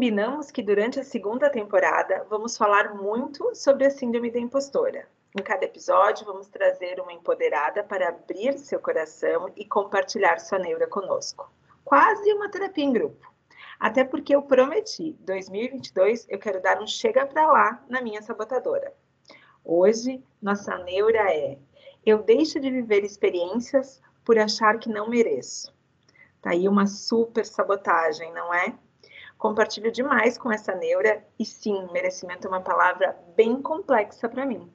combinamos que durante a segunda temporada vamos falar muito sobre a Síndrome da Impostora. Em cada episódio, vamos trazer uma empoderada para abrir seu coração e compartilhar sua neura conosco. Quase uma terapia em grupo. Até porque eu prometi, 2022 eu quero dar um chega para lá na minha sabotadora. Hoje, nossa neura é: eu deixo de viver experiências por achar que não mereço. Tá aí uma super sabotagem, não é? Compartilho demais com essa neura e sim, merecimento é uma palavra bem complexa para mim.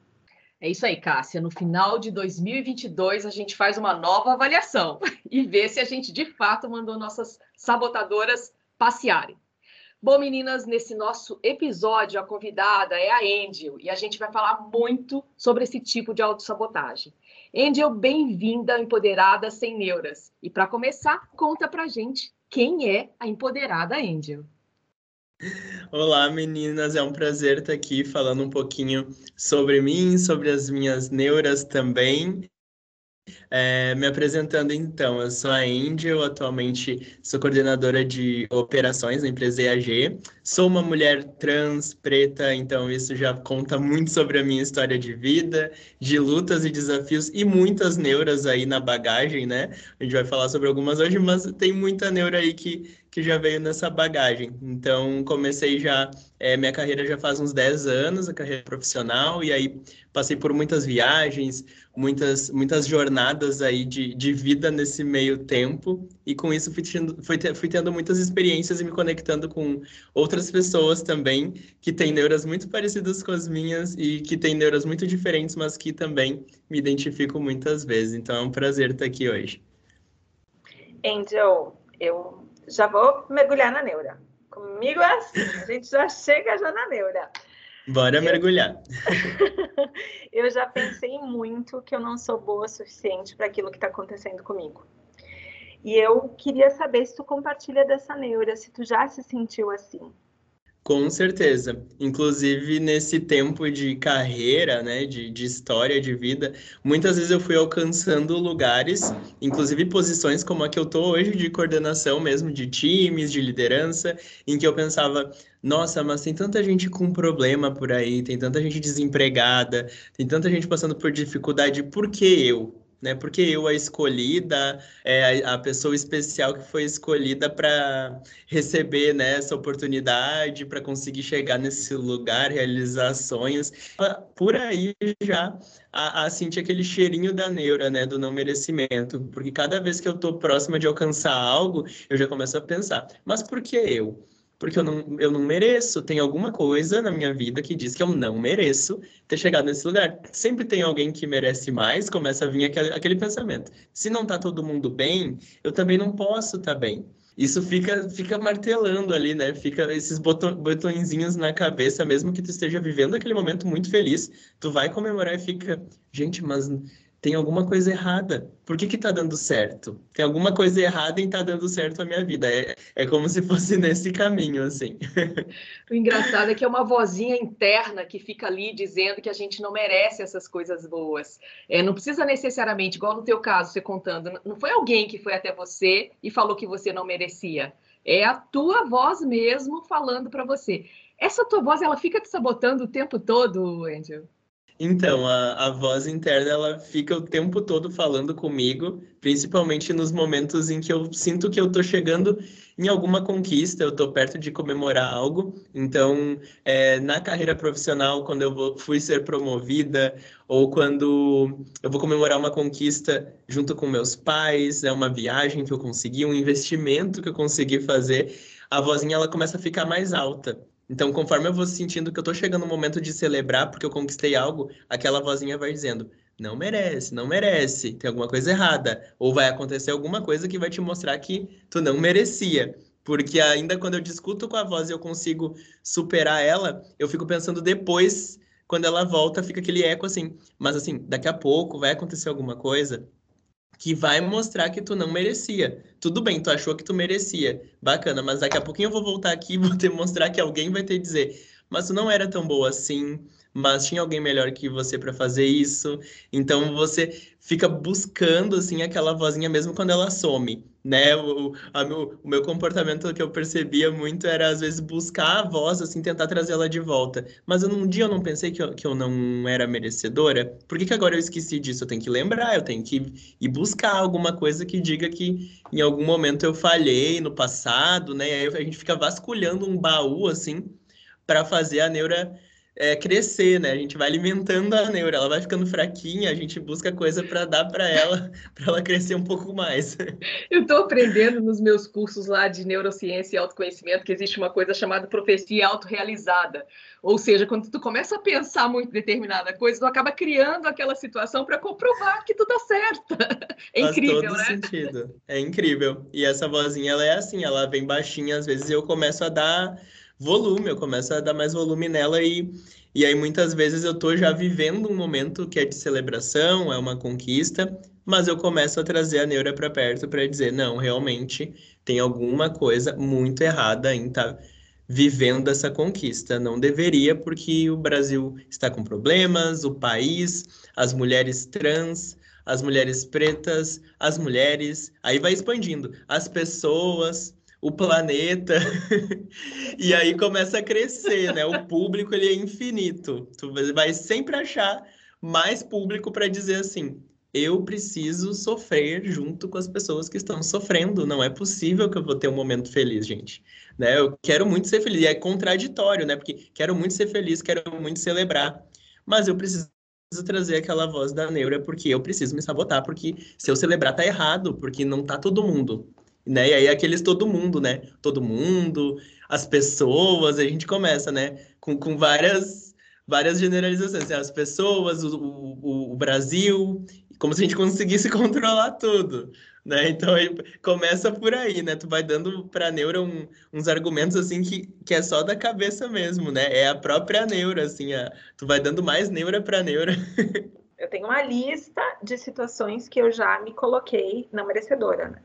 É isso aí, Cássia. No final de 2022, a gente faz uma nova avaliação e vê se a gente de fato mandou nossas sabotadoras passearem. Bom, meninas, nesse nosso episódio, a convidada é a Angel e a gente vai falar muito sobre esse tipo de autossabotagem. Angel, bem-vinda Empoderada Sem Neuras. E para começar, conta pra gente quem é a Empoderada Angel. Olá, meninas. É um prazer estar aqui falando um pouquinho sobre mim, sobre as minhas neuras também. É, me apresentando então, eu sou a Angel, atualmente sou coordenadora de operações na empresa EAG. Sou uma mulher trans, preta, então isso já conta muito sobre a minha história de vida, de lutas e desafios e muitas neuras aí na bagagem, né? A gente vai falar sobre algumas hoje, mas tem muita neura aí que, que já veio nessa bagagem. Então, comecei já, é, minha carreira já faz uns 10 anos, a carreira profissional, e aí passei por muitas viagens, muitas, muitas jornadas aí de, de vida nesse meio tempo, e com isso fui tendo, fui, fui tendo muitas experiências e me conectando com outras pessoas também que têm neuras muito parecidas com as minhas e que têm neuras muito diferentes, mas que também me identifico muitas vezes. Então é um prazer estar aqui hoje. Angel, eu já vou mergulhar na neura. Comigo é assim, a gente já chega já na neura. Bora mergulhar. eu já pensei muito que eu não sou boa o suficiente para aquilo que está acontecendo comigo. E eu queria saber se tu compartilha dessa neura, se tu já se sentiu assim. Com certeza. Inclusive, nesse tempo de carreira, né, de, de história de vida, muitas vezes eu fui alcançando lugares, inclusive posições como a que eu estou hoje, de coordenação mesmo, de times, de liderança, em que eu pensava, nossa, mas tem tanta gente com problema por aí, tem tanta gente desempregada, tem tanta gente passando por dificuldade, por que eu? Né? Porque eu a escolhida, é a, a pessoa especial que foi escolhida para receber né, essa oportunidade, para conseguir chegar nesse lugar, realizar sonhos. Por aí já a, a sentir aquele cheirinho da neura, né, do não merecimento, porque cada vez que eu estou próxima de alcançar algo, eu já começo a pensar, mas por que eu? Porque eu não, eu não mereço. Tem alguma coisa na minha vida que diz que eu não mereço ter chegado nesse lugar. Sempre tem alguém que merece mais, começa a vir aquele, aquele pensamento. Se não tá todo mundo bem, eu também não posso estar tá bem. Isso fica, fica martelando ali, né? Fica esses botõezinhos na cabeça, mesmo que tu esteja vivendo aquele momento muito feliz, tu vai comemorar e fica, gente, mas tem alguma coisa errada. Por que que tá dando certo? Tem alguma coisa errada em tá dando certo a minha vida. É, é como se fosse nesse caminho, assim. O engraçado é que é uma vozinha interna que fica ali dizendo que a gente não merece essas coisas boas. É, não precisa necessariamente, igual no teu caso, você contando, não foi alguém que foi até você e falou que você não merecia. É a tua voz mesmo falando para você. Essa tua voz, ela fica te sabotando o tempo todo, Angel? Então, a, a voz interna, ela fica o tempo todo falando comigo, principalmente nos momentos em que eu sinto que eu estou chegando em alguma conquista, eu estou perto de comemorar algo. Então, é, na carreira profissional, quando eu vou, fui ser promovida, ou quando eu vou comemorar uma conquista junto com meus pais, é uma viagem que eu consegui, um investimento que eu consegui fazer, a vozinha ela começa a ficar mais alta. Então, conforme eu vou sentindo que eu tô chegando no momento de celebrar porque eu conquistei algo, aquela vozinha vai dizendo: não merece, não merece, tem alguma coisa errada. Ou vai acontecer alguma coisa que vai te mostrar que tu não merecia. Porque ainda quando eu discuto com a voz e eu consigo superar ela, eu fico pensando depois, quando ela volta, fica aquele eco assim. Mas assim, daqui a pouco vai acontecer alguma coisa que vai mostrar que tu não merecia. Tudo bem, tu achou que tu merecia. Bacana, mas daqui a pouquinho eu vou voltar aqui e vou te mostrar que alguém vai te dizer, mas tu não era tão boa assim, mas tinha alguém melhor que você para fazer isso. Então você fica buscando assim aquela vozinha mesmo quando ela some. Né? O, a meu, o meu comportamento que eu percebia muito era, às vezes, buscar a voz, assim, tentar trazer ela de volta. Mas eu, um dia eu não pensei que eu, que eu não era merecedora. Por que, que agora eu esqueci disso? Eu tenho que lembrar, eu tenho que ir buscar alguma coisa que diga que em algum momento eu falhei no passado, né? E aí a gente fica vasculhando um baú, assim, para fazer a neura é, crescer, né? A gente vai alimentando a neura, ela vai ficando fraquinha, a gente busca coisa para dar para ela, para ela crescer um pouco mais. Eu estou aprendendo nos meus cursos lá de neurociência e autoconhecimento que existe uma coisa chamada profecia autorrealizada. Ou seja, quando tu começa a pensar muito determinada coisa, tu acaba criando aquela situação para comprovar que tu tá certa. É Faz incrível, todo né? sentido. É incrível. E essa vozinha, ela é assim, ela vem baixinha, às vezes eu começo a dar volume, eu começo a dar mais volume nela e, e aí muitas vezes eu tô já vivendo um momento que é de celebração, é uma conquista, mas eu começo a trazer a neura para perto para dizer, não, realmente tem alguma coisa muito errada em estar tá vivendo essa conquista. Não deveria, porque o Brasil está com problemas, o país, as mulheres trans, as mulheres pretas, as mulheres, aí vai expandindo, as pessoas, o planeta. e aí começa a crescer, né? O público ele é infinito. Tu vai sempre achar mais público para dizer assim: eu preciso sofrer junto com as pessoas que estão sofrendo. Não é possível que eu vou ter um momento feliz, gente. Né? Eu quero muito ser feliz. E é contraditório, né? Porque quero muito ser feliz, quero muito celebrar. Mas eu preciso trazer aquela voz da neura porque eu preciso me sabotar, porque se eu celebrar tá errado, porque não tá todo mundo né? E aí aqueles todo mundo, né? Todo mundo, as pessoas, a gente começa, né? Com, com várias, várias generalizações. Né? As pessoas, o, o, o Brasil, como se a gente conseguisse controlar tudo, né? Então começa por aí, né? Tu vai dando para a neura um, uns argumentos assim que, que é só da cabeça mesmo, né? É a própria neura, assim, a, tu vai dando mais neura para neura. Eu tenho uma lista de situações que eu já me coloquei na merecedora, né?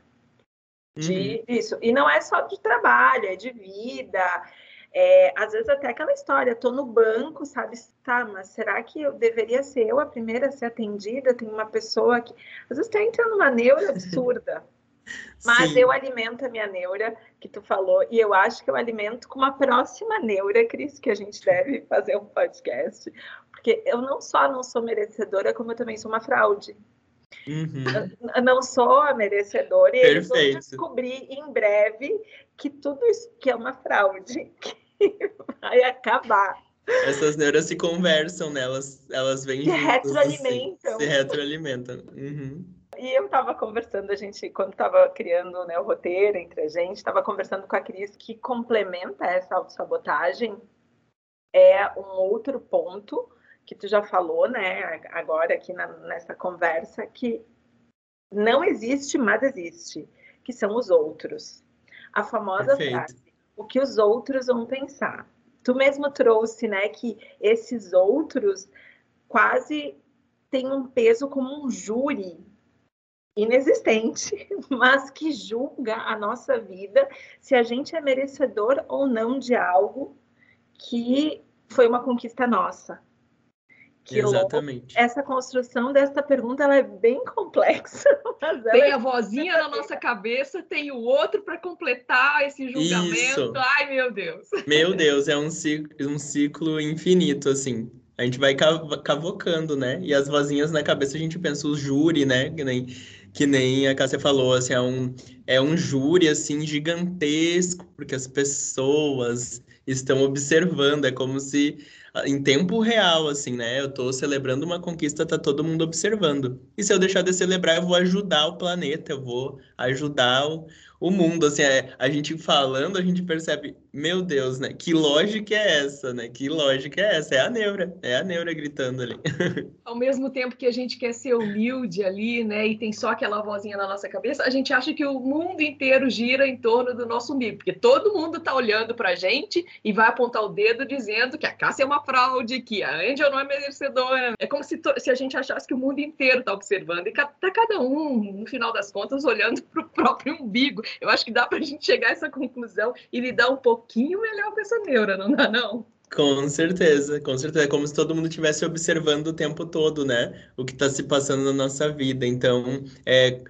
De uhum. isso. E não é só de trabalho, é de vida. É, às vezes até aquela história, tô no banco, sabe? Tá, mas será que eu deveria ser eu a primeira a ser atendida? Tem uma pessoa que. Às vezes tá entrando numa neura absurda. Mas Sim. eu alimento a minha neura, que tu falou, e eu acho que eu alimento com uma próxima neura, Cris, que a gente deve fazer um podcast. Porque eu não só não sou merecedora, como eu também sou uma fraude. Uhum. Não sou a merecedora e eles vão descobrir em breve que tudo isso que é uma fraude, que vai acabar. Essas neuras se conversam, né? Elas, elas vêm se juntas, retroalimentam. Assim, se retroalimentam. Uhum. E eu estava conversando, a gente, quando estava criando né, o roteiro entre a gente, estava conversando com a Cris que complementa essa autossabotagem é um outro ponto que tu já falou, né, agora aqui na, nessa conversa, que não existe, mas existe, que são os outros. A famosa Perfeito. frase, o que os outros vão pensar. Tu mesmo trouxe, né, que esses outros quase têm um peso como um júri inexistente, mas que julga a nossa vida se a gente é merecedor ou não de algo que foi uma conquista nossa. Que Exatamente. essa construção dessa pergunta ela é bem complexa. tem é a vozinha na nossa cabeça, tem o outro para completar esse julgamento. Isso. Ai, meu Deus. Meu Deus, é um ciclo, um ciclo infinito, assim. A gente vai cavocando, né? E as vozinhas na cabeça a gente pensa o júri, né? Que nem, que nem a Cássia falou, assim, é um, é um júri, assim, gigantesco, porque as pessoas estão observando, é como se em tempo real, assim, né? Eu tô celebrando uma conquista, tá todo mundo observando. E se eu deixar de celebrar, eu vou ajudar o planeta, eu vou ajudar o, o mundo, assim, é, a gente falando, a gente percebe, meu Deus, né? Que lógica é essa, né? Que lógica é essa? É a neura, é a neura gritando ali. Ao mesmo tempo que a gente quer ser humilde ali, né? E tem só aquela vozinha na nossa cabeça, a gente acha que o mundo inteiro gira em torno do nosso umbigo, porque todo mundo tá olhando pra gente e vai apontar o dedo dizendo que a Cássia é uma fraude, que a Angel não é merecedora. É como se, se a gente achasse que o mundo inteiro tá observando e tá cada um, no final das contas, olhando pro próprio umbigo. Eu acho que dá para a gente chegar a essa conclusão e lidar um pouquinho melhor com essa neura, não dá, não? Com certeza, com certeza. É como se todo mundo estivesse observando o tempo todo, né? O que está se passando na nossa vida. Então, é,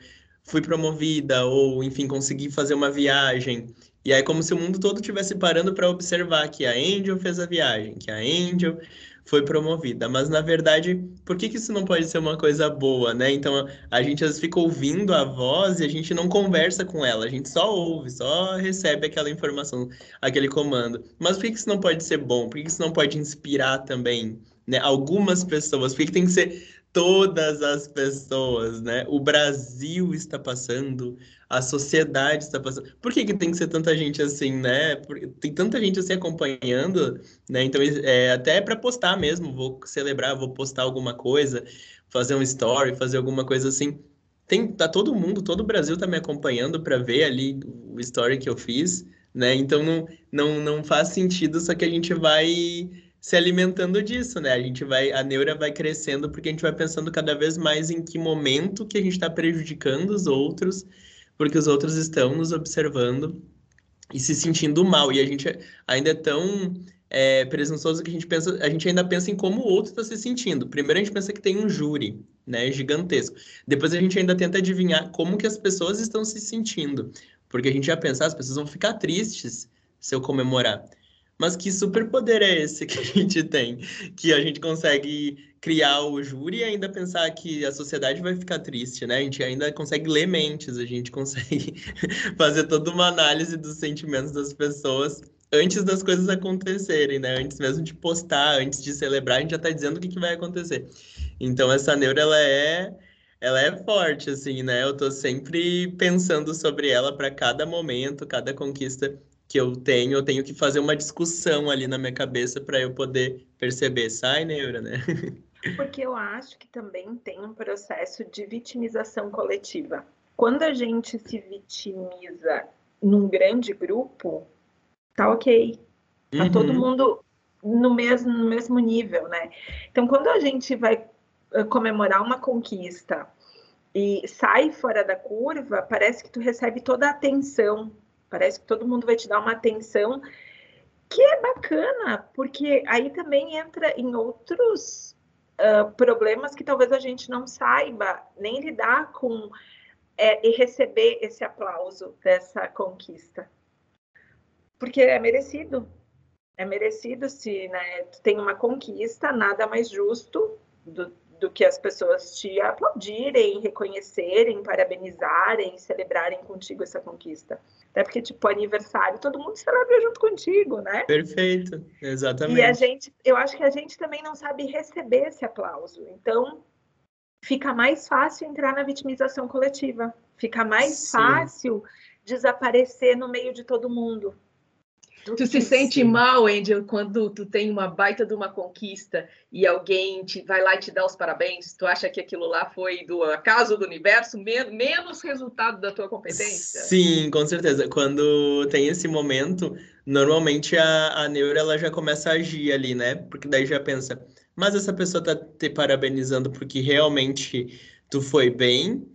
fui promovida ou, enfim, consegui fazer uma viagem. E aí, como se o mundo todo estivesse parando para observar que a Angel fez a viagem, que a Angel foi promovida. Mas, na verdade, por que, que isso não pode ser uma coisa boa, né? Então, a gente às vezes fica ouvindo a voz e a gente não conversa com ela, a gente só ouve, só recebe aquela informação, aquele comando. Mas por que, que isso não pode ser bom? Por que, que isso não pode inspirar também né, algumas pessoas? Por que, que tem que ser todas as pessoas, né? O Brasil está passando, a sociedade está passando. Por que, que tem que ser tanta gente assim, né? Porque tem tanta gente assim acompanhando, né? Então, é, até para postar mesmo, vou celebrar, vou postar alguma coisa, fazer um story, fazer alguma coisa assim. Tem, tá todo mundo, todo o Brasil tá me acompanhando para ver ali o story que eu fiz, né? Então não, não, não faz sentido, só que a gente vai se alimentando disso, né? A gente vai, a neura vai crescendo porque a gente vai pensando cada vez mais em que momento que a gente está prejudicando os outros, porque os outros estão nos observando e se sentindo mal. E a gente ainda é tão é, presunçoso que a gente pensa, a gente ainda pensa em como o outro está se sentindo. Primeiro a gente pensa que tem um júri, né, gigantesco. Depois a gente ainda tenta adivinhar como que as pessoas estão se sentindo, porque a gente já pensa, ah, as pessoas vão ficar tristes se eu comemorar. Mas que superpoder é esse que a gente tem? Que a gente consegue criar o júri e ainda pensar que a sociedade vai ficar triste, né? A gente ainda consegue ler mentes, a gente consegue fazer toda uma análise dos sentimentos das pessoas antes das coisas acontecerem, né? Antes mesmo de postar, antes de celebrar, a gente já está dizendo o que, que vai acontecer. Então, essa neura, ela é ela é forte, assim, né? Eu tô sempre pensando sobre ela para cada momento, cada conquista que eu tenho, eu tenho que fazer uma discussão ali na minha cabeça para eu poder perceber. Sai, neura, né? Porque eu acho que também tem um processo de vitimização coletiva. Quando a gente se vitimiza num grande grupo, tá ok. Tá uhum. todo mundo no mesmo, no mesmo nível, né? Então, quando a gente vai eh, comemorar uma conquista e sai fora da curva, parece que tu recebe toda a atenção Parece que todo mundo vai te dar uma atenção que é bacana, porque aí também entra em outros uh, problemas que talvez a gente não saiba nem lidar com é, e receber esse aplauso dessa conquista. Porque é merecido. É merecido se né, tu tem uma conquista, nada mais justo do, do que as pessoas te aplaudirem, reconhecerem, parabenizarem, celebrarem contigo essa conquista. Até porque, tipo, aniversário, todo mundo celebra junto contigo, né? Perfeito, exatamente. E a gente, eu acho que a gente também não sabe receber esse aplauso. Então, fica mais fácil entrar na vitimização coletiva. Fica mais Sim. fácil desaparecer no meio de todo mundo. Tu se sente mal, Angel, quando tu tem uma baita de uma conquista e alguém te vai lá e te dá os parabéns? Tu acha que aquilo lá foi do acaso do universo, menos resultado da tua competência? Sim, com certeza. Quando tem esse momento, normalmente a, a neura ela já começa a agir ali, né? Porque daí já pensa, mas essa pessoa tá te parabenizando porque realmente tu foi bem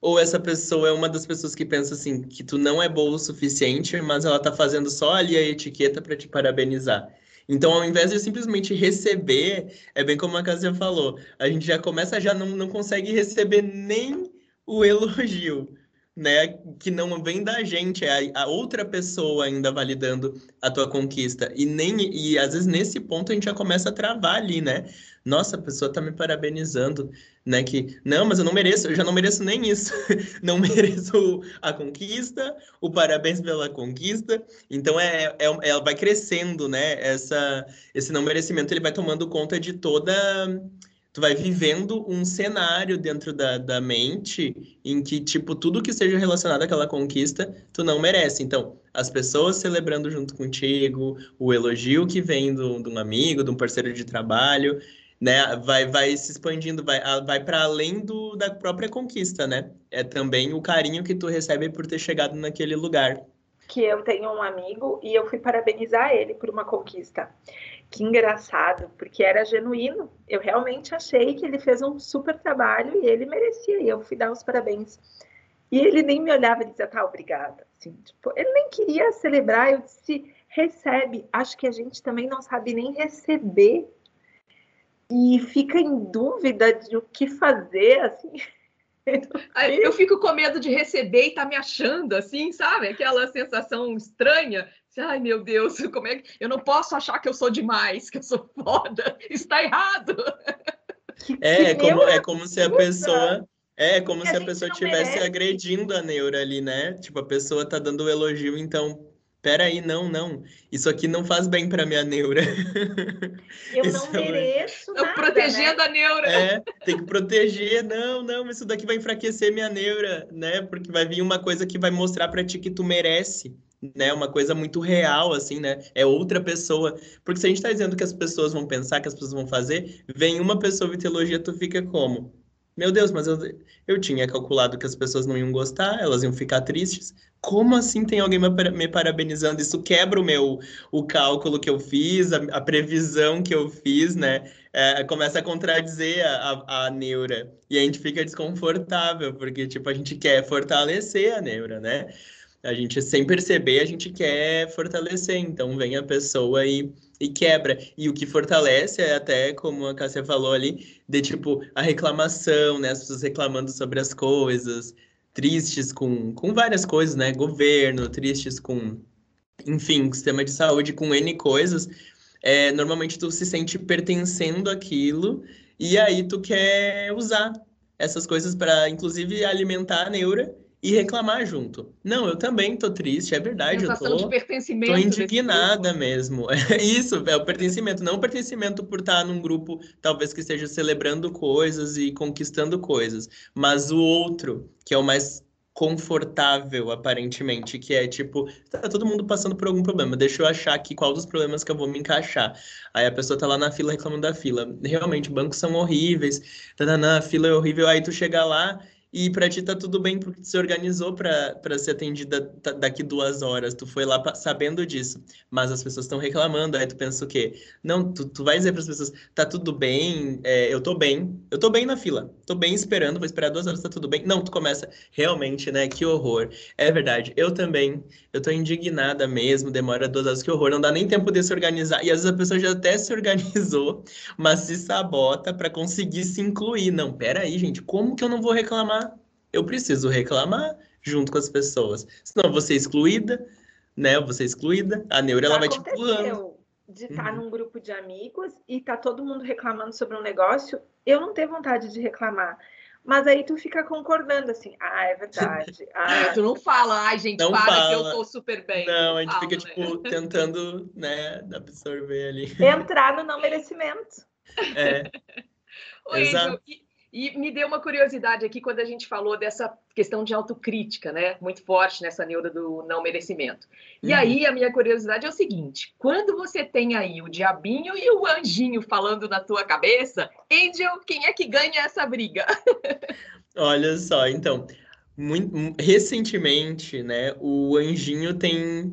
ou essa pessoa é uma das pessoas que pensa assim, que tu não é bom o suficiente, mas ela tá fazendo só ali a etiqueta para te parabenizar. Então, ao invés de simplesmente receber, é bem como a Cassia falou, a gente já começa, já não, não consegue receber nem o elogio, né? Que não vem da gente, é a, a outra pessoa ainda validando a tua conquista. E nem e às vezes nesse ponto a gente já começa a travar ali, né? Nossa, a pessoa tá me parabenizando né? Que não, mas eu não mereço, eu já não mereço nem isso. não mereço a conquista, o parabéns pela conquista. Então é, é ela vai crescendo, né? Essa esse não merecimento ele vai tomando conta de toda tu vai vivendo um cenário dentro da, da mente em que, tipo, tudo que seja relacionado àquela conquista, tu não merece. Então, as pessoas celebrando junto contigo, o elogio que vem de um amigo, de um parceiro de trabalho, né, vai, vai se expandindo, vai, vai para além do, da própria conquista, né? É também o carinho que tu recebe por ter chegado naquele lugar. Que eu tenho um amigo e eu fui parabenizar ele por uma conquista. Que engraçado, porque era genuíno. Eu realmente achei que ele fez um super trabalho e ele merecia. E eu fui dar os parabéns. E ele nem me olhava e dizia, tá, obrigada. Assim, tipo, ele nem queria celebrar. Eu disse, recebe. Acho que a gente também não sabe nem receber e fica em dúvida de o que fazer, assim. Eu fico com medo de receber e tá me achando assim, sabe? Aquela sensação estranha. Ai, meu Deus, como é que. Eu não posso achar que eu sou demais, que eu sou foda. Está errado. É, é como, é como se a pessoa. É como se a, a pessoa estivesse agredindo a neura ali, né? Tipo, a pessoa tá dando o elogio, então peraí, não, não, isso aqui não faz bem para minha neura. Eu isso não mereço nada, protegendo né? a neura. É, tem que proteger, não, não, isso daqui vai enfraquecer minha neura, né? Porque vai vir uma coisa que vai mostrar para ti que tu merece, né? Uma coisa muito real, assim, né? É outra pessoa. Porque se a gente tá dizendo que as pessoas vão pensar, que as pessoas vão fazer, vem uma pessoa e te elogia, tu fica como? Meu Deus, mas eu, eu tinha calculado que as pessoas não iam gostar, elas iam ficar tristes. Como assim tem alguém me parabenizando? Isso quebra o meu o cálculo que eu fiz, a, a previsão que eu fiz, né? É, começa a contradizer a, a, a, neura. E a gente fica desconfortável, porque, tipo, a gente quer fortalecer a neura, né? A gente, sem perceber, a gente quer fortalecer. Então, vem a pessoa e, e quebra. E o que fortalece é até, como a Cássia falou ali, de tipo, a reclamação, né? As pessoas reclamando sobre as coisas, tristes com, com várias coisas, né? Governo, tristes com, enfim, sistema de saúde, com N coisas. É, normalmente tu se sente pertencendo àquilo e aí tu quer usar essas coisas para, inclusive, alimentar a neura e reclamar junto. Não, eu também tô triste, é verdade, Sensação eu tô, de pertencimento tô indignada mesmo. É isso, é o pertencimento, não o pertencimento por estar num grupo talvez que esteja celebrando coisas e conquistando coisas, mas o outro, que é o mais confortável, aparentemente, que é tipo, tá todo mundo passando por algum problema, deixa eu achar aqui qual dos problemas que eu vou me encaixar. Aí a pessoa tá lá na fila reclamando da fila. Realmente, bancos são horríveis, tá, na fila é horrível, aí tu chega lá e para ti tá tudo bem porque tu se organizou para ser atendida daqui duas horas. Tu foi lá sabendo disso. Mas as pessoas estão reclamando. Aí tu pensa o quê? Não, tu, tu vai dizer para as pessoas: tá tudo bem, é, eu tô bem, eu tô bem na fila, tô bem esperando, vou esperar duas horas, tá tudo bem. Não, tu começa, realmente, né? Que horror. É verdade, eu também, eu tô indignada mesmo, demora duas horas, que horror. Não dá nem tempo de se organizar. E às vezes a pessoa já até se organizou, mas se sabota para conseguir se incluir. Não, peraí, gente, como que eu não vou reclamar? Eu preciso reclamar junto com as pessoas. Senão eu vou ser excluída, né? Eu vou ser excluída, a neura ela vai te pulando. De estar uhum. num grupo de amigos e tá todo mundo reclamando sobre um negócio, eu não tenho vontade de reclamar. Mas aí tu fica concordando assim, ah, é verdade. Ah, tu não fala, ai, gente, não para fala. que eu tô super bem. Não, a gente fica, né? tipo, tentando, né, absorver ali. Entrar no não merecimento. É. Oi, Exato. E, e me deu uma curiosidade aqui quando a gente falou dessa questão de autocrítica, né? Muito forte nessa neura do não merecimento. E uhum. aí a minha curiosidade é o seguinte: quando você tem aí o diabinho e o anjinho falando na tua cabeça, Angel, quem é que ganha essa briga? Olha só, então, muito, recentemente, né, o anjinho tem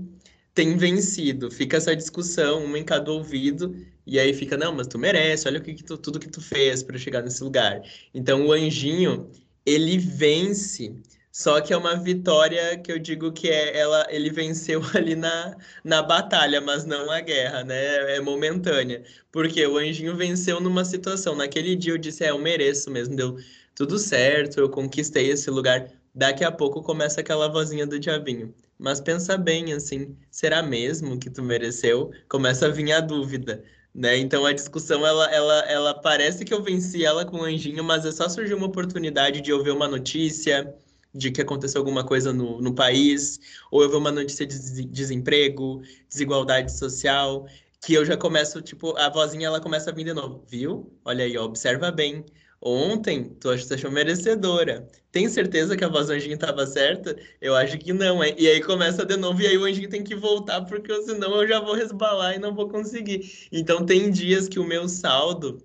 tem vencido. Fica essa discussão, uma em cada ouvido, e aí fica, não, mas tu merece, olha o que, que tu, tudo que tu fez para chegar nesse lugar. Então o anjinho, ele vence, só que é uma vitória que eu digo que é ela, ele venceu ali na, na batalha, mas não na guerra, né? É momentânea. Porque o anjinho venceu numa situação. Naquele dia eu disse, é, eu mereço mesmo, deu tudo certo, eu conquistei esse lugar. Daqui a pouco começa aquela vozinha do diabinho. Mas pensa bem, assim, será mesmo que tu mereceu? Começa a vir a dúvida, né? Então a discussão, ela, ela, ela parece que eu venci ela com o anjinho, mas é só surgir uma oportunidade de eu ver uma notícia de que aconteceu alguma coisa no, no país, ou eu ver uma notícia de desemprego, desigualdade social, que eu já começo, tipo, a vozinha, ela começa a vir de novo, viu? Olha aí, ó, observa bem, Ontem, tu achou merecedora. Tem certeza que a voz do anjinho estava certa? Eu acho que não. E aí começa de novo, e aí o anjinho tem que voltar, porque senão eu já vou resbalar e não vou conseguir. Então, tem dias que o meu saldo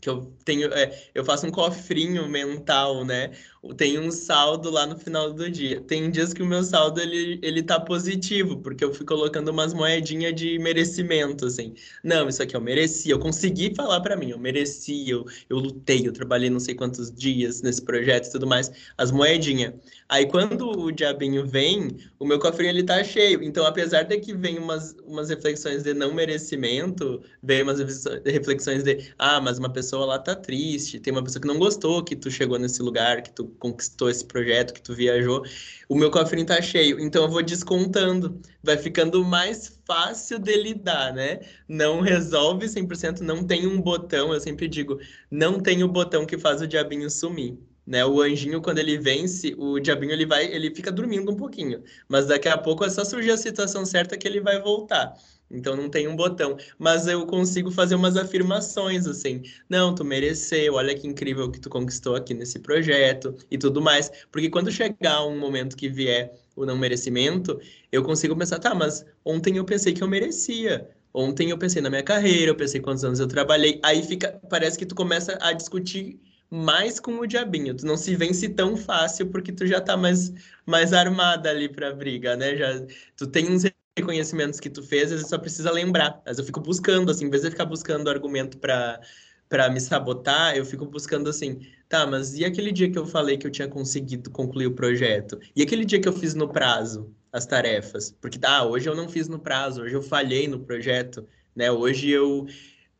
que eu tenho, é, eu faço um cofrinho mental, né? Tem um saldo lá no final do dia. Tem dias que o meu saldo ele, ele tá positivo, porque eu fui colocando umas moedinhas de merecimento, assim. Não, isso aqui eu mereci, eu consegui falar para mim, eu mereci, eu, eu lutei, eu trabalhei não sei quantos dias nesse projeto e tudo mais, as moedinhas. Aí quando o diabinho vem, o meu cofrinho ele tá cheio. Então, apesar de que vem umas, umas reflexões de não merecimento, vem umas reflexões de, ah, mas uma pessoa lá tá triste, tem uma pessoa que não gostou que tu chegou nesse lugar, que tu conquistou esse projeto, que tu viajou. O meu cofrinho tá cheio, então eu vou descontando. Vai ficando mais fácil de lidar, né? Não resolve 100%, não tem um botão, eu sempre digo, não tem o botão que faz o diabinho sumir né? O anjinho, quando ele vence, o diabinho ele vai, ele fica dormindo um pouquinho, mas daqui a pouco é só surgir a situação certa que ele vai voltar. Então não tem um botão, mas eu consigo fazer umas afirmações assim. Não, tu mereceu, olha que incrível que tu conquistou aqui nesse projeto e tudo mais. Porque quando chegar um momento que vier o não merecimento, eu consigo pensar, tá, mas ontem eu pensei que eu merecia. Ontem eu pensei na minha carreira, eu pensei quantos anos eu trabalhei. Aí fica, parece que tu começa a discutir mais com o diabinho. Tu não se vence tão fácil porque tu já tá mais, mais armada ali pra briga, né? Já, tu tem uns reconhecimentos que tu fez, às vezes só precisa lembrar. Mas eu fico buscando, assim, em vez de ficar buscando argumento para para me sabotar, eu fico buscando assim, tá, mas e aquele dia que eu falei que eu tinha conseguido concluir o projeto? E aquele dia que eu fiz no prazo as tarefas? Porque, ah, hoje eu não fiz no prazo, hoje eu falhei no projeto, né? Hoje eu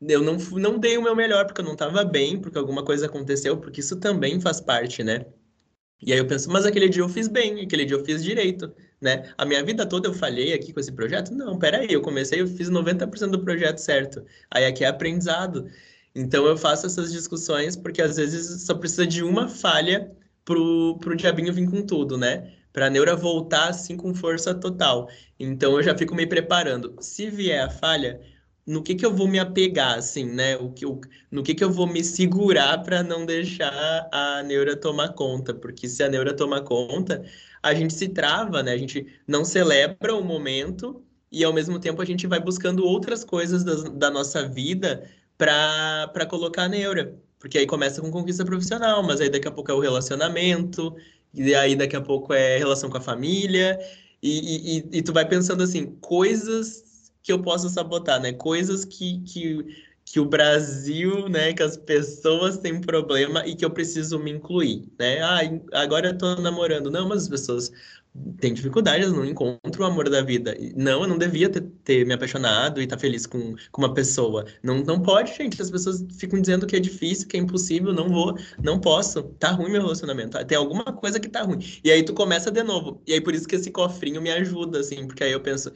eu não, não dei o meu melhor porque eu não estava bem, porque alguma coisa aconteceu, porque isso também faz parte, né? E aí eu penso, mas aquele dia eu fiz bem, aquele dia eu fiz direito, né? A minha vida toda eu falhei aqui com esse projeto? Não, peraí, eu comecei, eu fiz 90% do projeto certo. Aí aqui é aprendizado. Então eu faço essas discussões porque às vezes só precisa de uma falha pro, pro diabinho vir com tudo, né? Para a neura voltar assim com força total. Então eu já fico me preparando. Se vier a falha, no que que eu vou me apegar, assim, né? O que eu, no que que eu vou me segurar para não deixar a neura tomar conta, porque se a neura tomar conta, a gente se trava, né? A gente não celebra o momento e ao mesmo tempo a gente vai buscando outras coisas da, da nossa vida para para colocar a neura, porque aí começa com conquista profissional, mas aí daqui a pouco é o relacionamento, e aí daqui a pouco é relação com a família, e, e, e tu vai pensando assim, coisas que eu possa sabotar, né? Coisas que, que, que o Brasil, né, que as pessoas têm problema e que eu preciso me incluir, né? Ah, agora eu tô namorando. Não, mas as pessoas têm dificuldades, não encontram o amor da vida. Não, eu não devia ter, ter me apaixonado e estar tá feliz com, com uma pessoa. Não, não pode, gente. As pessoas ficam dizendo que é difícil, que é impossível, não vou, não posso. Tá ruim meu relacionamento. Tem alguma coisa que tá ruim. E aí tu começa de novo. E aí por isso que esse cofrinho me ajuda, assim, porque aí eu penso,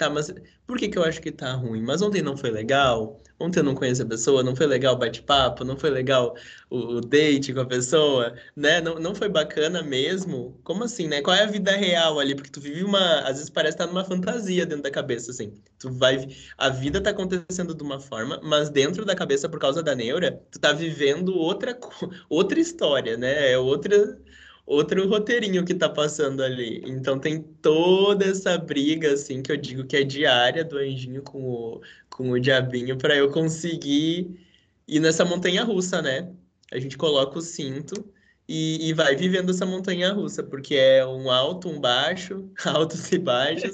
Tá, mas por que que eu acho que tá ruim? Mas ontem não foi legal? Ontem eu não conheci a pessoa, não foi legal o bate-papo, não foi legal o, o, date com a pessoa, né? Não, não foi bacana mesmo? Como assim, né? Qual é a vida real ali? Porque tu vive uma... Às vezes parece estar tá numa fantasia dentro da cabeça, assim. Tu vai... A vida tá acontecendo de uma forma, mas dentro da cabeça, por causa da neura, tu tá vivendo outra, outra história, né? É outra outro roteirinho que tá passando ali. Então tem toda essa briga, assim, que eu digo que é diária do anjinho com o, com o diabinho, para eu conseguir ir nessa montanha russa, né? A gente coloca o cinto e, e vai vivendo essa montanha russa, porque é um alto, um baixo, altos e baixos.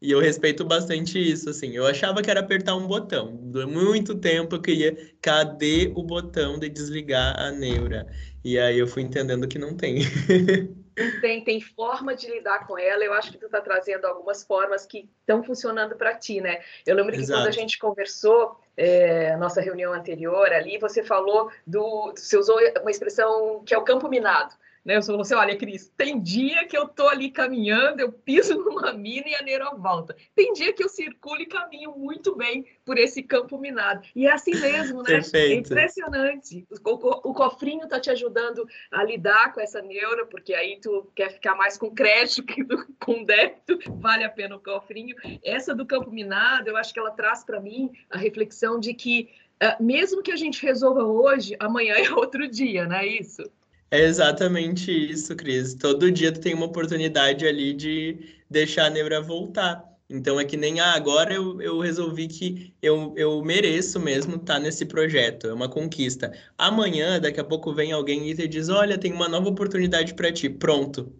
E eu respeito bastante isso, assim. Eu achava que era apertar um botão. Por muito tempo eu queria, cadê o botão de desligar a neura? E aí eu fui entendendo que não tem. tem, tem forma de lidar com ela. Eu acho que tu está trazendo algumas formas que estão funcionando para ti, né? Eu lembro que Exato. quando a gente conversou, é, nossa reunião anterior ali, você falou do. Você usou uma expressão que é o campo minado. Né? Eu falou assim: olha, Cris, tem dia que eu tô ali caminhando, eu piso numa mina e a neura volta. Tem dia que eu circulo e caminho muito bem por esse campo minado. E é assim mesmo, né? Perfeito. É impressionante. O, o, cofrinho tá te ajudando a lidar com essa neura, porque aí tu quer ficar mais com crédito que com débito, vale a pena o cofrinho. Essa do campo minado, eu acho que ela traz para mim a reflexão de que Uh, mesmo que a gente resolva hoje, amanhã é outro dia, não é isso? É exatamente isso, Cris. Todo dia tu tem uma oportunidade ali de deixar a neura voltar. Então é que nem ah, agora eu, eu resolvi que eu, eu mereço mesmo estar tá nesse projeto, é uma conquista. Amanhã, daqui a pouco, vem alguém e te diz: Olha, tem uma nova oportunidade para ti. Pronto.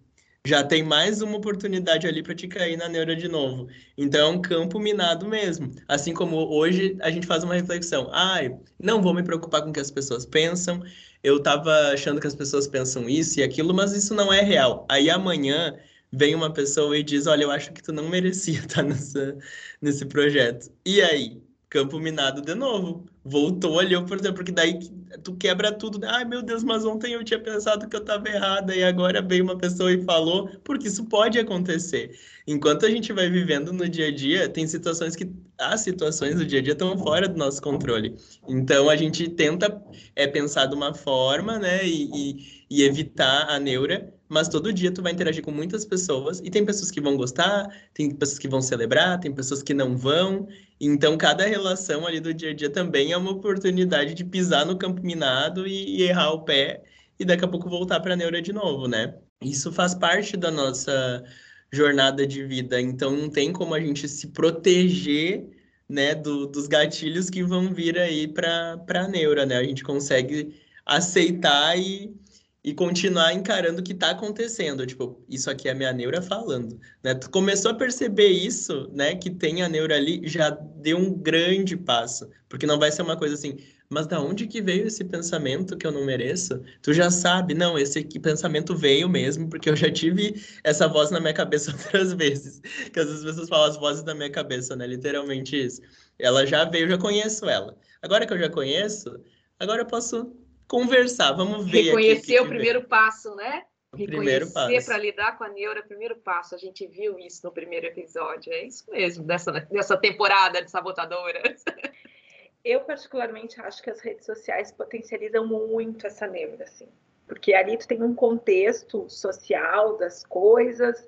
Já tem mais uma oportunidade ali para te cair na neura de novo. Então é um campo minado mesmo. Assim como hoje a gente faz uma reflexão: ai, não vou me preocupar com o que as pessoas pensam, eu estava achando que as pessoas pensam isso e aquilo, mas isso não é real. Aí amanhã vem uma pessoa e diz: Olha, eu acho que tu não merecia estar nessa, nesse projeto. E aí? Campo minado de novo. Voltou ali a oportunidade, porque daí tu quebra tudo. Né? Ai, meu Deus, mas ontem eu tinha pensado que eu estava errada e agora veio uma pessoa e falou, porque isso pode acontecer. Enquanto a gente vai vivendo no dia a dia, tem situações que as situações do dia a dia estão fora do nosso controle. Então a gente tenta é pensar de uma forma, né, e, e, e evitar a neura mas todo dia tu vai interagir com muitas pessoas e tem pessoas que vão gostar, tem pessoas que vão celebrar, tem pessoas que não vão. Então cada relação ali do dia a dia também é uma oportunidade de pisar no campo minado e, e errar o pé e daqui a pouco voltar para a neura de novo, né? Isso faz parte da nossa jornada de vida, então não tem como a gente se proteger né, do, dos gatilhos que vão vir aí para a neura, né? A gente consegue aceitar e e continuar encarando o que está acontecendo. Tipo, isso aqui é a minha neura falando. Né? Tu começou a perceber isso, né? Que tem a neura ali, já deu um grande passo. Porque não vai ser uma coisa assim, mas da onde que veio esse pensamento que eu não mereço? Tu já sabe, não, esse pensamento veio mesmo, porque eu já tive essa voz na minha cabeça outras vezes. Que às vezes as pessoas falam as vozes da minha cabeça, né? Literalmente isso. Ela já veio, eu já conheço ela. Agora que eu já conheço, agora eu posso conversar, vamos ver. Reconhecer o primeiro passo, né? O Reconhecer para lidar com a neura, é o primeiro passo. A gente viu isso no primeiro episódio. É isso mesmo, dessa, dessa temporada de sabotadoras. Eu, particularmente, acho que as redes sociais potencializam muito essa neura, assim. Porque ali tu tem um contexto social das coisas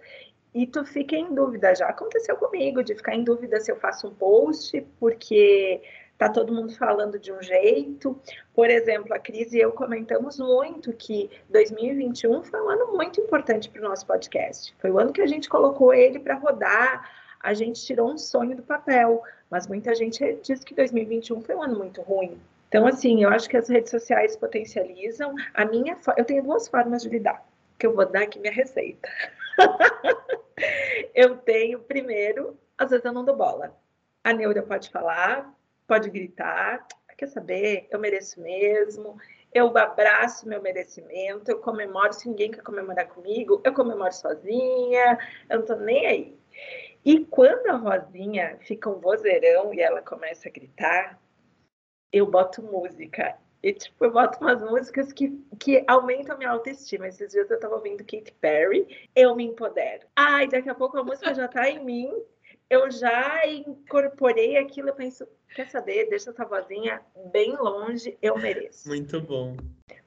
e tu fica em dúvida. Já aconteceu comigo de ficar em dúvida se eu faço um post, porque tá todo mundo falando de um jeito. Por exemplo, a Cris e eu comentamos muito que 2021 foi um ano muito importante para o nosso podcast. Foi o ano que a gente colocou ele para rodar, a gente tirou um sonho do papel, mas muita gente diz que 2021 foi um ano muito ruim. Então, assim, eu acho que as redes sociais potencializam. A minha, eu tenho duas formas de lidar, que eu vou dar aqui minha receita. eu tenho, primeiro, às vezes eu não dou bola. A Neura pode falar, pode gritar, quer saber, eu mereço mesmo, eu abraço meu merecimento, eu comemoro, se ninguém quer comemorar comigo, eu comemoro sozinha, eu não tô nem aí. E quando a Rosinha fica um vozeirão e ela começa a gritar, eu boto música. E, tipo, eu boto umas músicas que, que aumentam a minha autoestima. Esses dias eu tava ouvindo Katy Perry, eu me empodero. Ai, daqui a pouco a música já tá em mim, eu já incorporei aquilo, eu penso, quer saber, deixa essa vozinha bem longe, eu mereço. Muito bom.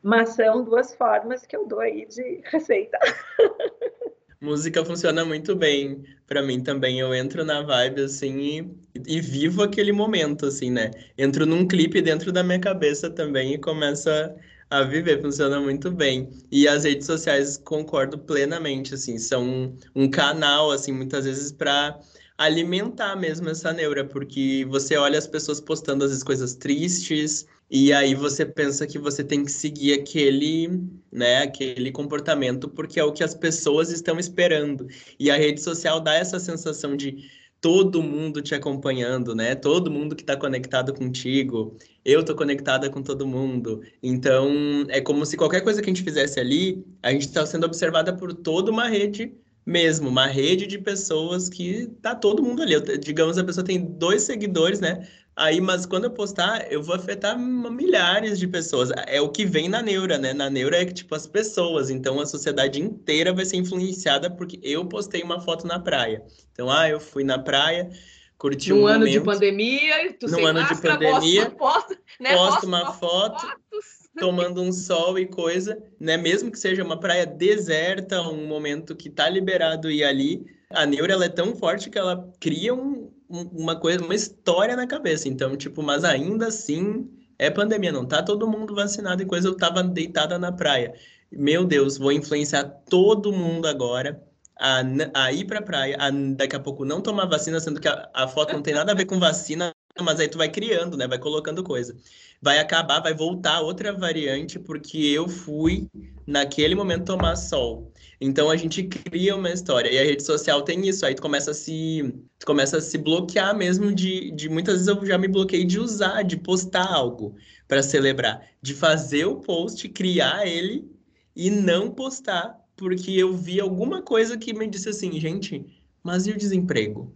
Mas são duas formas que eu dou aí de receita. Música funciona muito bem para mim também. Eu entro na vibe assim e, e, vivo aquele momento assim, né? Entro num clipe dentro da minha cabeça também e começo a, a viver. Funciona muito bem. E as redes sociais concordo plenamente assim, são um canal assim muitas vezes para alimentar mesmo essa neura, porque você olha as pessoas postando vezes coisas tristes, e aí você pensa que você tem que seguir aquele, né, aquele comportamento porque é o que as pessoas estão esperando. E a rede social dá essa sensação de todo mundo te acompanhando, né? Todo mundo que está conectado contigo. Eu tô conectada com todo mundo. Então, é como se qualquer coisa que a gente fizesse ali, a gente está sendo observada por toda uma rede mesmo, uma rede de pessoas que tá todo mundo ali. Eu, digamos, a pessoa tem dois seguidores, né? Aí, mas quando eu postar, eu vou afetar milhares de pessoas. É o que vem na neura, né? Na neura é que, tipo, as pessoas. Então, a sociedade inteira vai ser influenciada porque eu postei uma foto na praia. Então, ah, eu fui na praia, curti no um ano momento. de pandemia, tu no ano máscara, de pandemia, posto, né? posto uma foto. Fotos tomando um sol e coisa, né? Mesmo que seja uma praia deserta, um momento que tá liberado ir ali, a neura ela é tão forte que ela cria um, um, uma coisa, uma história na cabeça. Então, tipo, mas ainda assim é pandemia, não tá todo mundo vacinado e coisa. Eu tava deitada na praia. Meu Deus, vou influenciar todo mundo agora a, a ir pra praia, a daqui a pouco não tomar vacina, sendo que a, a foto não tem nada a ver com vacina, mas aí tu vai criando, né? Vai colocando coisa. Vai acabar, vai voltar outra variante, porque eu fui naquele momento tomar sol. Então a gente cria uma história. E a rede social tem isso. Aí tu começa a se, tu começa a se bloquear mesmo de, de muitas vezes eu já me bloqueei de usar, de postar algo para celebrar, de fazer o post, criar ele e não postar, porque eu vi alguma coisa que me disse assim, gente, mas e o desemprego?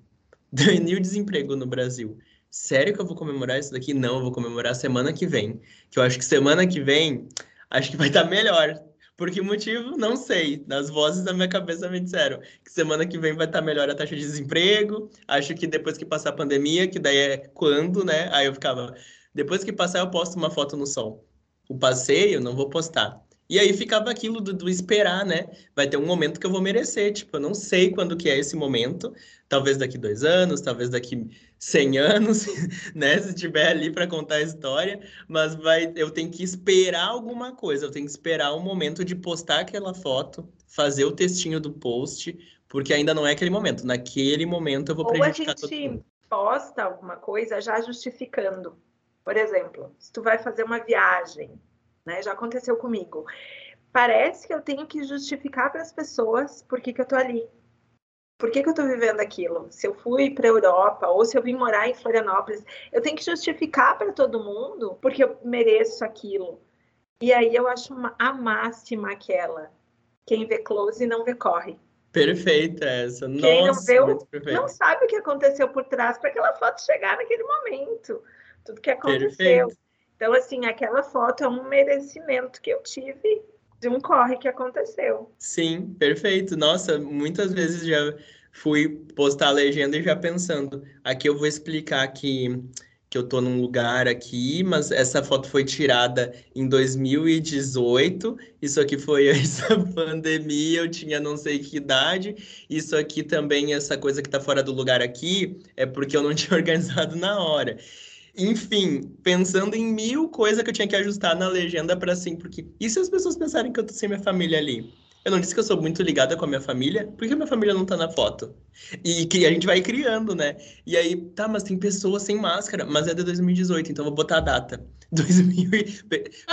e o desemprego no Brasil? Sério que eu vou comemorar isso daqui? Não, eu vou comemorar semana que vem. Que eu acho que semana que vem, acho que vai estar melhor. Por que motivo? Não sei. Nas vozes da minha cabeça me disseram que semana que vem vai estar melhor a taxa de desemprego. Acho que depois que passar a pandemia, que daí é quando, né? Aí eu ficava, depois que passar, eu posto uma foto no sol. O passeio, não vou postar. E aí ficava aquilo do, do, esperar, né? Vai ter um momento que eu vou merecer. Tipo, eu não sei quando que é esse momento. Talvez daqui dois anos, talvez daqui cem anos, né? Se tiver ali para contar a história. Mas vai, eu tenho que esperar alguma coisa. Eu tenho que esperar o um momento de postar aquela foto, fazer o textinho do post, porque ainda não é aquele momento. Naquele momento eu vou Ou prejudicar todo mundo. posta alguma coisa já justificando. Por exemplo, se tu vai fazer uma viagem né? Já aconteceu comigo. Parece que eu tenho que justificar para as pessoas por que, que eu tô ali. Por que, que eu estou vivendo aquilo? Se eu fui para a Europa ou se eu vim morar em Florianópolis, eu tenho que justificar para todo mundo porque eu mereço aquilo. E aí eu acho uma, a máxima aquela. Quem vê close não vê corre. Perfeita essa. Quem Nossa, não vê, não sabe o que aconteceu por trás para aquela foto chegar naquele momento. Tudo que aconteceu. Perfeito. Então, assim, aquela foto é um merecimento que eu tive de um corre que aconteceu. Sim, perfeito. Nossa, muitas vezes já fui postar a legenda e já pensando, aqui eu vou explicar que que eu tô num lugar aqui, mas essa foto foi tirada em 2018. Isso aqui foi essa pandemia, eu tinha não sei que idade. Isso aqui também, essa coisa que tá fora do lugar aqui, é porque eu não tinha organizado na hora. Enfim, pensando em mil coisas que eu tinha que ajustar na legenda para assim, porque e se as pessoas pensarem que eu tô sem minha família ali? Eu não disse que eu sou muito ligada com a minha família, por que a minha família não tá na foto? E que a gente vai criando, né? E aí, tá, mas tem pessoas sem máscara, mas é de 2018, então vou botar a data. 2000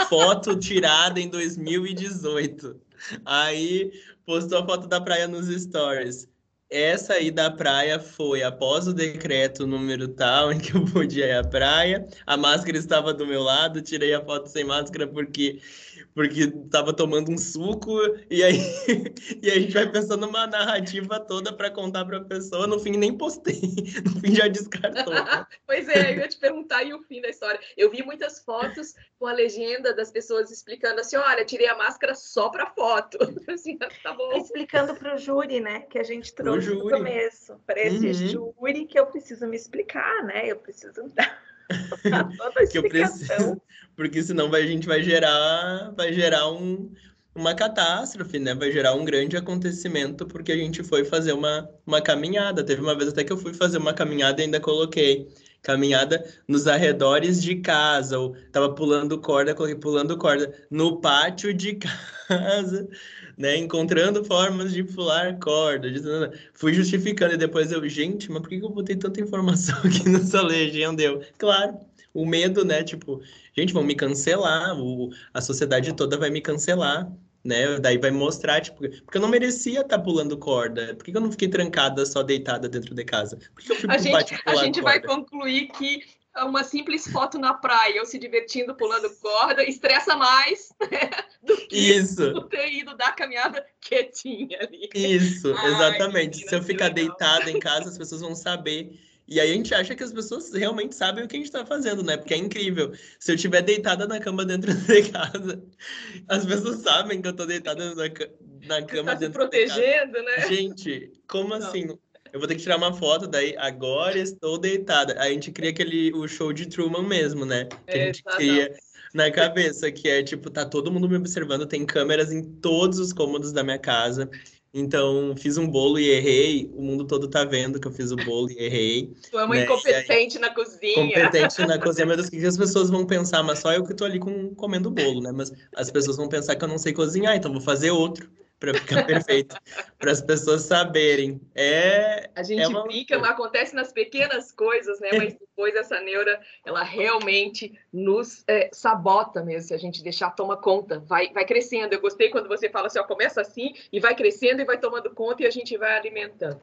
foto tirada em 2018. Aí postou a foto da praia nos stories essa aí da praia foi após o decreto número tal em que eu podia ir à praia. A máscara estava do meu lado, tirei a foto sem máscara porque porque estava tomando um suco e aí e aí a gente vai pensando uma narrativa toda para contar para a pessoa. No fim nem postei, no fim já descartou. pois é, eu ia te perguntar e o fim da história. Eu vi muitas fotos com a legenda das pessoas explicando assim, olha, tirei a máscara só para foto. Assim, tá bom. Explicando para o júri, né, que a gente trouxe no começo, para esse uhum. júri que eu preciso me explicar, né? Eu preciso dar que eu preciso, porque senão vai, a gente vai gerar, vai gerar um, uma catástrofe, né? Vai gerar um grande acontecimento porque a gente foi fazer uma, uma caminhada. Teve uma vez até que eu fui fazer uma caminhada e ainda coloquei caminhada nos arredores de casa, ou tava pulando corda, coloquei pulando corda no pátio de casa né? Encontrando formas de pular corda. Fui justificando e depois eu, gente, mas por que eu botei tanta informação aqui nessa legenda? Eu, claro, o medo, né? Tipo, gente, vão me cancelar, o... a sociedade toda vai me cancelar. Né? Daí vai mostrar, tipo, porque eu não merecia estar tá pulando corda. Por que eu não fiquei trancada só deitada dentro de casa? Por que eu fui a gente, a gente vai concluir que uma simples foto na praia, eu se divertindo, pulando corda, estressa mais né, do que Isso. ter ido dar a caminhada quietinha ali. Isso, Ai, exatamente. Se eu ficar deitada em casa, as pessoas vão saber. E aí a gente acha que as pessoas realmente sabem o que a gente está fazendo, né? Porque é incrível. Se eu estiver deitada na cama dentro de casa, as pessoas sabem que eu estou deitada na, na cama tá dentro se protegendo, de casa. né? Gente, como Não. assim? eu vou ter que tirar uma foto, daí agora estou deitada. Aí a gente cria aquele o show de Truman mesmo, né? Que a gente cria na cabeça, que é tipo, tá todo mundo me observando, tem câmeras em todos os cômodos da minha casa. Então, fiz um bolo e errei. O mundo todo tá vendo que eu fiz o bolo e errei. Tu é uma né? incompetente aí, na cozinha. Competente na cozinha. Meu Deus, o que as pessoas vão pensar? Mas só eu que tô ali com, comendo bolo, né? Mas as pessoas vão pensar que eu não sei cozinhar, então vou fazer outro para ficar perfeito, para as pessoas saberem. É, a gente é uma... brinca, mas acontece nas pequenas coisas, né? Mas depois essa neura, ela realmente nos é, sabota mesmo, se a gente deixar toma conta, vai, vai crescendo. Eu gostei quando você fala assim, ó, começa assim e vai crescendo e vai tomando conta e a gente vai alimentando.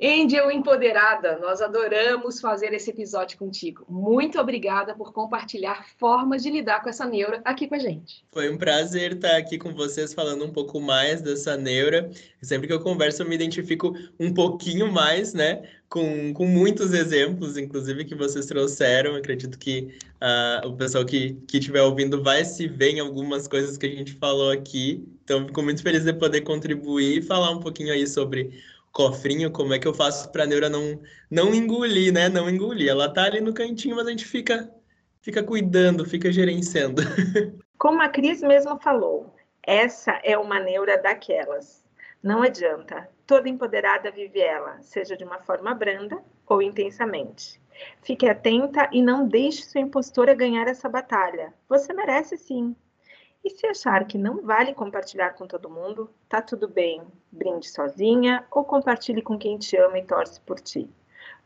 Angel Empoderada, nós adoramos fazer esse episódio contigo. Muito obrigada por compartilhar formas de lidar com essa neura aqui com a gente. Foi um prazer estar aqui com vocês falando um pouco mais dessa neura. Sempre que eu converso, eu me identifico um pouquinho mais, né? Com, com muitos exemplos, inclusive, que vocês trouxeram. Acredito que uh, o pessoal que estiver ouvindo vai se ver em algumas coisas que a gente falou aqui. Então, fico muito feliz de poder contribuir e falar um pouquinho aí sobre cofrinho, como é que eu faço para a neura não, não engolir, né? Não engolir. Ela tá ali no cantinho, mas a gente fica, fica cuidando, fica gerenciando. Como a Cris mesmo falou, essa é uma neura daquelas. Não adianta. Toda empoderada vive ela, seja de uma forma branda ou intensamente. Fique atenta e não deixe sua impostora ganhar essa batalha. Você merece sim. E se achar que não vale compartilhar com todo mundo, tá tudo bem. Brinde sozinha ou compartilhe com quem te ama e torce por ti.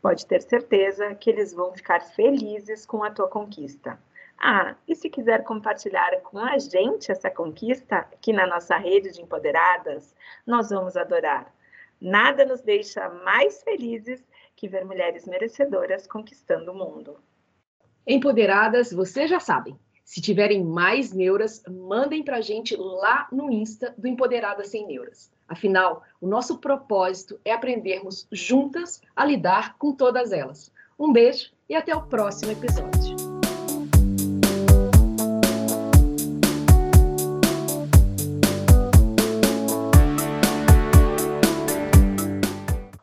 Pode ter certeza que eles vão ficar felizes com a tua conquista. Ah, e se quiser compartilhar com a gente essa conquista aqui na nossa rede de empoderadas, nós vamos adorar. Nada nos deixa mais felizes que ver mulheres merecedoras conquistando o mundo. Empoderadas, vocês já sabem. Se tiverem mais neuras, mandem para a gente lá no Insta do Empoderada Sem Neuras. Afinal, o nosso propósito é aprendermos juntas a lidar com todas elas. Um beijo e até o próximo episódio.